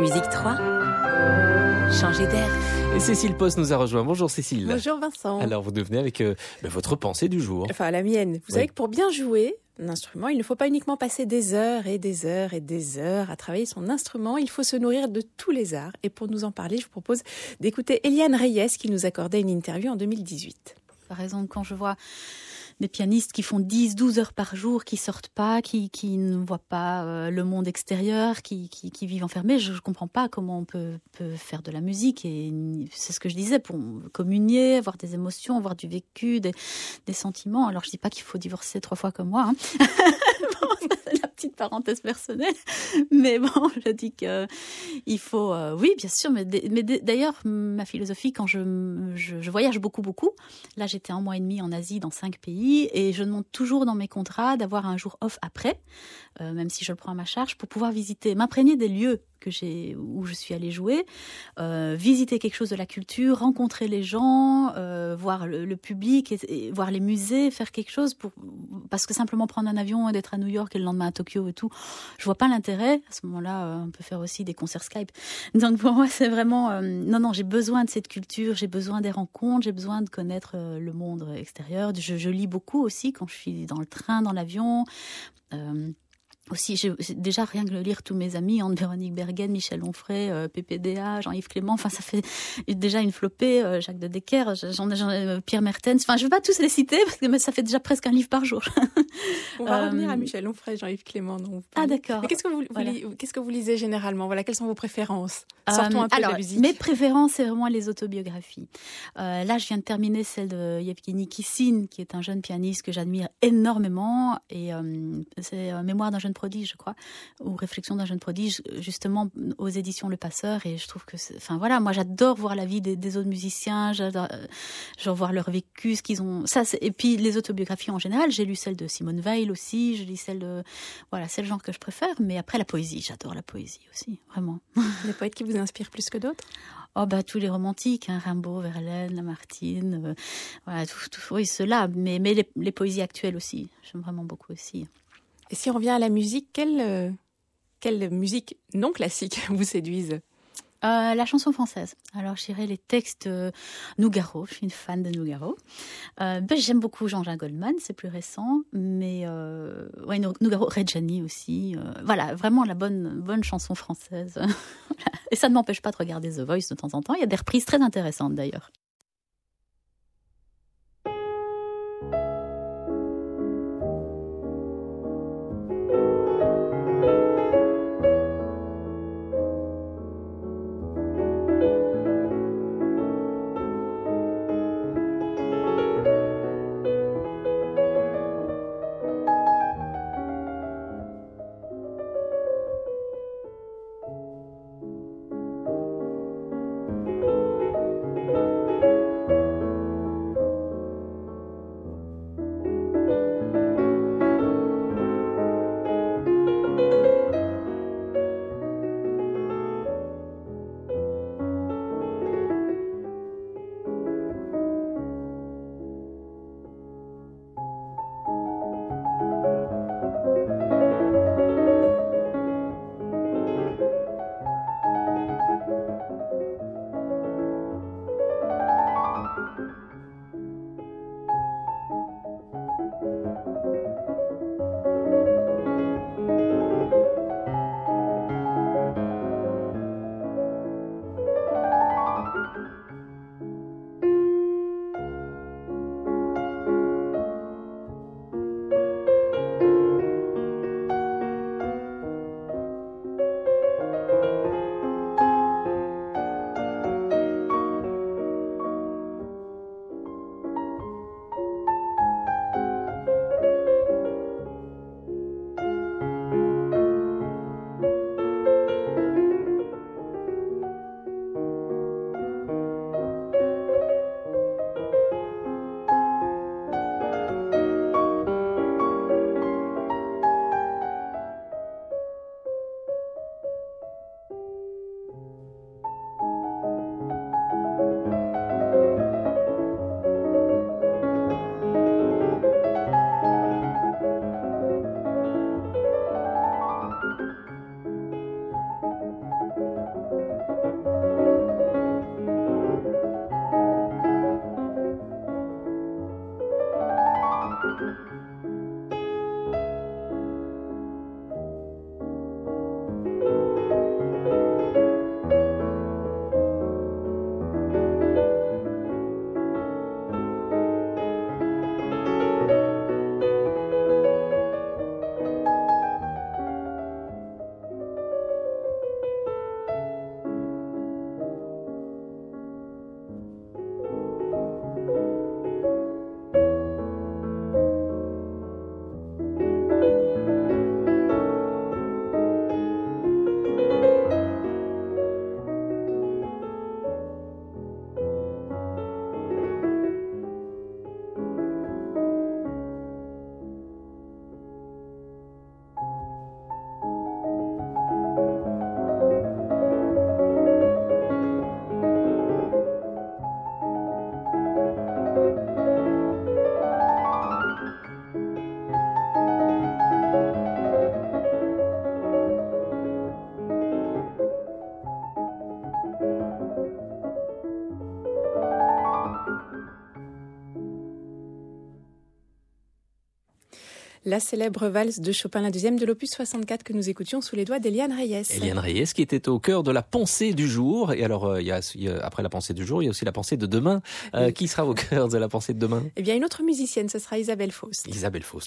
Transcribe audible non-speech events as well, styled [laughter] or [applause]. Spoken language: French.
Musique 3. Changer d'air. Et Cécile Post nous a rejoint. Bonjour Cécile. Bonjour Vincent. Alors vous devenez avec euh, ben, votre pensée du jour. Enfin, la mienne. Vous Oui. savez que pour bien jouer un instrument, il ne faut pas uniquement passer des heures et des heures et des heures à travailler son instrument, il faut se nourrir de tous les arts. Et pour nous en parler, je vous propose d'écouter Eliane Reyes qui nous accordait une interview en 2018. Par exemple, quand je vois des pianistes qui font 10, 12 heures par jour, qui sortent pas, qui, qui ne voient pas euh, le monde extérieur, qui, qui, vivent enfermés, je ne comprends pas comment on peut, peut faire de la musique. Et c'est ce que je disais, pour communier, avoir des émotions, avoir du vécu, des, des sentiments. Alors, je dis pas qu'il faut divorcer trois fois comme moi. Hein. [laughs] La petite parenthèse personnelle. Mais bon, je dis que il faut, euh, oui, bien sûr. Mais, mais d'ailleurs, ma philosophie, quand je, je, je voyage beaucoup, beaucoup, Là, j'étais un mois et demi en Asie dans cinq pays et je demande toujours dans mes contrats d'avoir un jour off après, euh, même si je le prends à ma charge, pour pouvoir visiter, m'imprégner des lieux que j'ai où je suis allée jouer, euh, visiter quelque chose de la culture, rencontrer les gens, euh, voir le, public, voir les musées, faire quelque chose pour parce que simplement prendre un avion et d'être à New York et le lendemain à Tokyo et tout, je vois pas l'intérêt. À ce moment-là, euh, on peut faire aussi des concerts Skype. [laughs] Donc pour moi, c'est vraiment non non, j'ai besoin de cette culture, j'ai besoin des rencontres, j'ai besoin de connaître le monde extérieur. Je, lis beaucoup aussi quand je suis dans le train, dans l'avion. Aussi, j'ai déjà rien que le lire tous mes amis, Anne-Véronique Bergen, Michel Onfray, euh, PPDA, Jean-Yves Clément, enfin ça fait déjà une flopée, euh, Jacques de Decker, ai, euh, Pierre Mertens, enfin je veux pas tous les citer parce que mais ça fait déjà presque un livre par jour. On va Euh, revenir à Michel Onfray, Jean-Yves Clément. Ah d'accord. Mais qu'est-ce que vous, vous Voilà. li- qu'est-ce que vous lisez généralement? Voilà, quelles sont vos préférences? Sortons un Euh, peu alors, de la musique. Mes préférences, c'est vraiment les autobiographies. Euh, là, je viens de terminer celle de Yevgeny Kissin, qui est un jeune pianiste que j'admire énormément. Et euh, c'est euh, Mémoire d'un jeune prodige, je crois, ou Réflexion d'un jeune prodige, justement aux éditions Le Passeur. Et je trouve que, enfin voilà, moi j'adore voir la vie des, des autres musiciens, j'adore euh, voir leur vécu, ce qu'ils ont. Ça, et puis les autobiographies en général. J'ai lu celle de Simone Weil aussi. Je lis celle de, voilà, c'est le genre que je préfère. Mais après la poésie, j'adore la poésie aussi, vraiment. [laughs] Des poètes qui vous inspirent plus que d'autres? Oh bah tous les romantiques, hein, Rimbaud, Verlaine, Lamartine, euh, voilà, tout, tout- oui ceux-là, mais, mais les, les poésies actuelles aussi, j'aime vraiment beaucoup aussi. Et si on revient à la musique, quelle, euh, quelle musique non classique [laughs] vous séduise? Euh, la chanson française. Alors, je dirais les textes euh, Nougaro. Je suis une fan de Nougaro. Euh, ben, j'aime beaucoup Jean-Jacques Goldman, c'est plus récent, mais euh, ouais, Nou- Nougaro, Reggiani aussi. voilà, vraiment la bonne bonne chanson française. [laughs] Et ça ne m'empêche pas de regarder The Voice de temps en temps. Il y a des reprises très intéressantes d'ailleurs. La célèbre valse de Chopin, la deuxième de l'opus 64 que nous écoutions sous les doigts d'Eliane Reyes. Eliane Reyes qui était au cœur de la pensée du jour. Et alors, euh, il y a, il y a- après la pensée du jour, il y a aussi la pensée de demain. Euh, Oui. Qui sera au cœur de la pensée de demain? Eh bien, une autre musicienne, ce sera Isabelle Faust. Isabelle Faust.